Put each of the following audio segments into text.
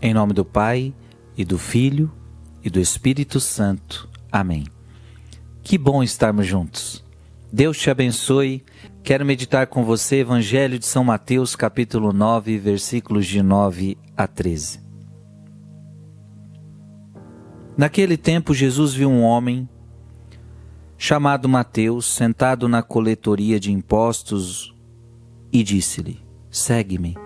Em nome do Pai, e do Filho, e do Espírito Santo. Amém. Que bom estarmos juntos. Deus te abençoe. Quero meditar com você Evangelho de São Mateus, capítulo 9, versículos de 9 a 13. Naquele tempo, Jesus viu um homem chamado Mateus sentado na coletoria de impostos e disse-lhe: Segue-me.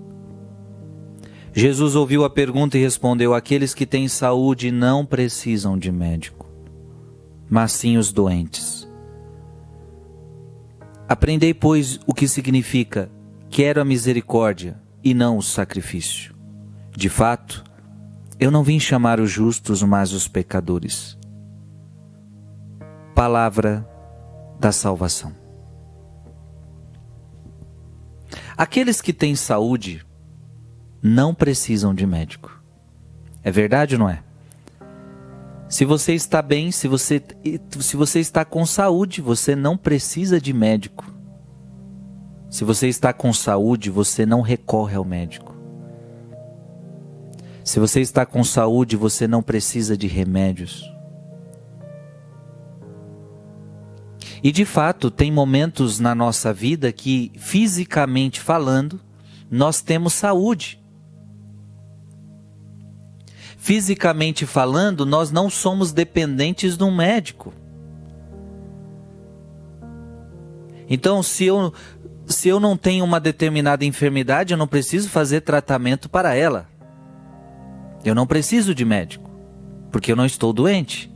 Jesus ouviu a pergunta e respondeu: Aqueles que têm saúde não precisam de médico, mas sim os doentes. Aprendei, pois, o que significa: quero a misericórdia e não o sacrifício. De fato, eu não vim chamar os justos, mas os pecadores. Palavra da salvação. Aqueles que têm saúde não precisam de médico. É verdade ou não é? Se você está bem, se você, se você está com saúde, você não precisa de médico. Se você está com saúde, você não recorre ao médico. Se você está com saúde, você não precisa de remédios. E de fato, tem momentos na nossa vida que, fisicamente falando, nós temos saúde fisicamente falando, nós não somos dependentes de um médico. Então, se eu, se eu não tenho uma determinada enfermidade, eu não preciso fazer tratamento para ela. Eu não preciso de médico, porque eu não estou doente.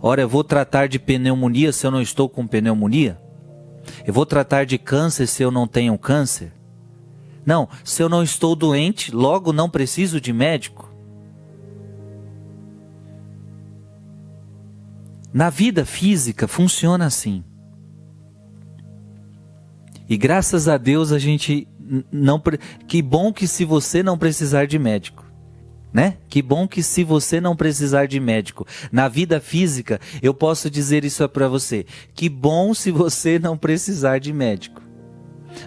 Ora, eu vou tratar de pneumonia se eu não estou com pneumonia? Eu vou tratar de câncer se eu não tenho câncer? Não, se eu não estou doente, logo não preciso de médico. Na vida física funciona assim. E graças a Deus a gente não que bom que se você não precisar de médico, né? Que bom que se você não precisar de médico. Na vida física, eu posso dizer isso para você. Que bom se você não precisar de médico.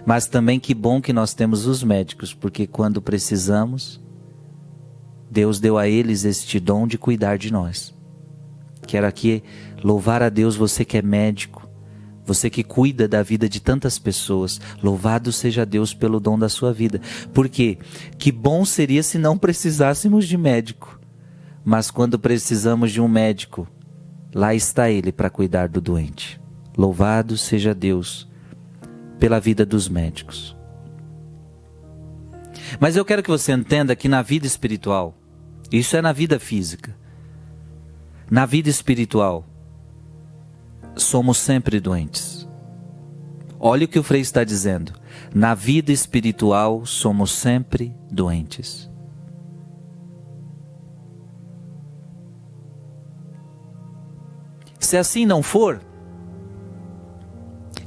Mas também que bom que nós temos os médicos, porque quando precisamos, Deus deu a eles este dom de cuidar de nós. Quero aqui louvar a Deus, você que é médico, você que cuida da vida de tantas pessoas. Louvado seja Deus pelo dom da sua vida. Porque que bom seria se não precisássemos de médico. Mas quando precisamos de um médico, lá está ele para cuidar do doente. Louvado seja Deus pela vida dos médicos. Mas eu quero que você entenda que na vida espiritual, isso é na vida física, na vida espiritual, somos sempre doentes. Olha o que o Frei está dizendo. Na vida espiritual, somos sempre doentes. Se assim não for,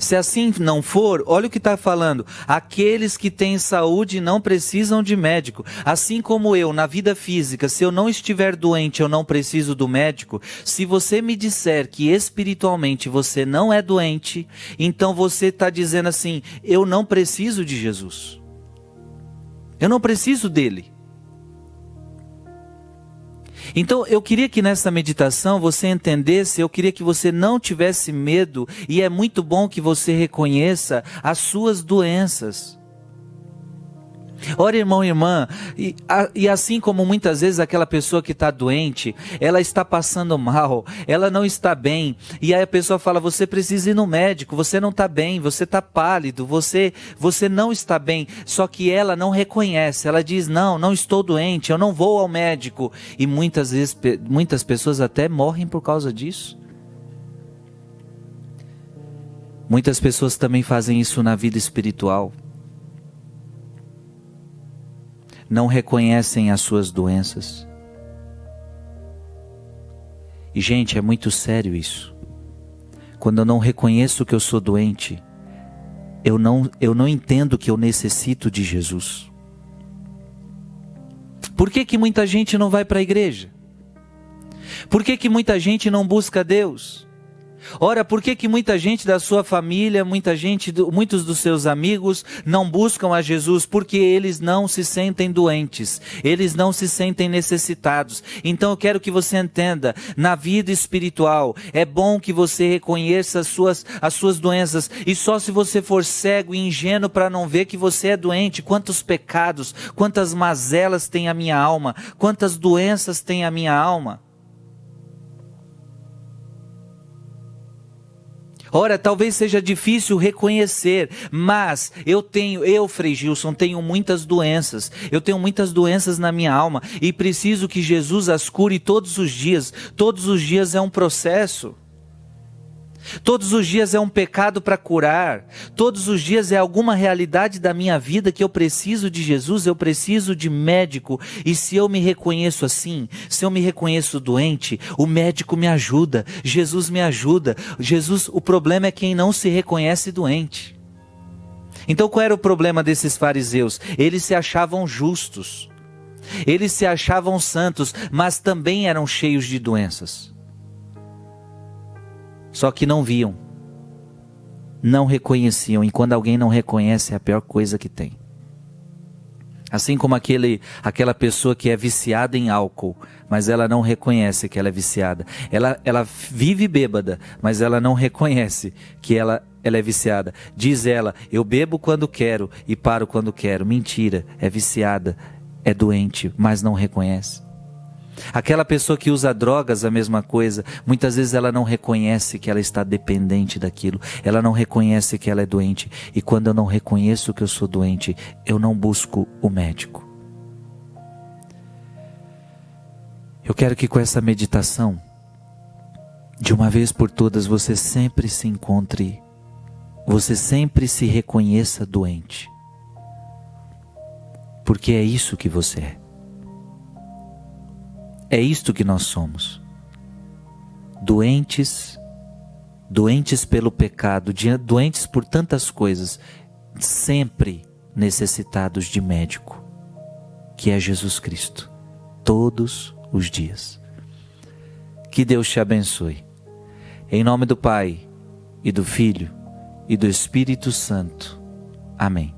se assim não for, olha o que está falando. Aqueles que têm saúde não precisam de médico. Assim como eu, na vida física, se eu não estiver doente, eu não preciso do médico. Se você me disser que espiritualmente você não é doente, então você está dizendo assim: eu não preciso de Jesus. Eu não preciso dele. Então eu queria que nessa meditação você entendesse, eu queria que você não tivesse medo, e é muito bom que você reconheça as suas doenças. Ora, irmão e irmã, e, a, e, assim como muitas vezes aquela pessoa que está doente, ela está passando mal, ela não está bem, e aí a pessoa fala: você precisa ir no médico, você não está bem, você está pálido, você, você não está bem. Só que ela não reconhece, ela diz: não, não estou doente, eu não vou ao médico. E muitas vezes, muitas pessoas até morrem por causa disso. Muitas pessoas também fazem isso na vida espiritual. Não reconhecem as suas doenças. E, gente, é muito sério isso. Quando eu não reconheço que eu sou doente, eu não, eu não entendo que eu necessito de Jesus. Por que, que muita gente não vai para a igreja? Por que, que muita gente não busca Deus? Ora, por que, que muita gente da sua família, muita gente, muitos dos seus amigos não buscam a Jesus? Porque eles não se sentem doentes, eles não se sentem necessitados. Então eu quero que você entenda, na vida espiritual, é bom que você reconheça as suas, as suas doenças, e só se você for cego e ingênuo para não ver que você é doente, quantos pecados, quantas mazelas tem a minha alma, quantas doenças tem a minha alma. Ora, talvez seja difícil reconhecer, mas eu tenho, eu, Frei Gilson, tenho muitas doenças. Eu tenho muitas doenças na minha alma e preciso que Jesus as cure todos os dias. Todos os dias é um processo. Todos os dias é um pecado para curar. Todos os dias é alguma realidade da minha vida que eu preciso de Jesus, eu preciso de médico. E se eu me reconheço assim, se eu me reconheço doente, o médico me ajuda, Jesus me ajuda. Jesus, o problema é quem não se reconhece doente. Então qual era o problema desses fariseus? Eles se achavam justos. Eles se achavam santos, mas também eram cheios de doenças. Só que não viam, não reconheciam, e quando alguém não reconhece é a pior coisa que tem. Assim como aquele, aquela pessoa que é viciada em álcool, mas ela não reconhece que ela é viciada. Ela, ela vive bêbada, mas ela não reconhece que ela, ela é viciada. Diz ela: Eu bebo quando quero e paro quando quero. Mentira, é viciada, é doente, mas não reconhece. Aquela pessoa que usa drogas, a mesma coisa. Muitas vezes ela não reconhece que ela está dependente daquilo. Ela não reconhece que ela é doente. E quando eu não reconheço que eu sou doente, eu não busco o médico. Eu quero que com essa meditação, de uma vez por todas, você sempre se encontre, você sempre se reconheça doente. Porque é isso que você é. É isto que nós somos. Doentes, doentes pelo pecado, doentes por tantas coisas, sempre necessitados de médico, que é Jesus Cristo, todos os dias. Que Deus te abençoe. Em nome do Pai, e do Filho, e do Espírito Santo. Amém.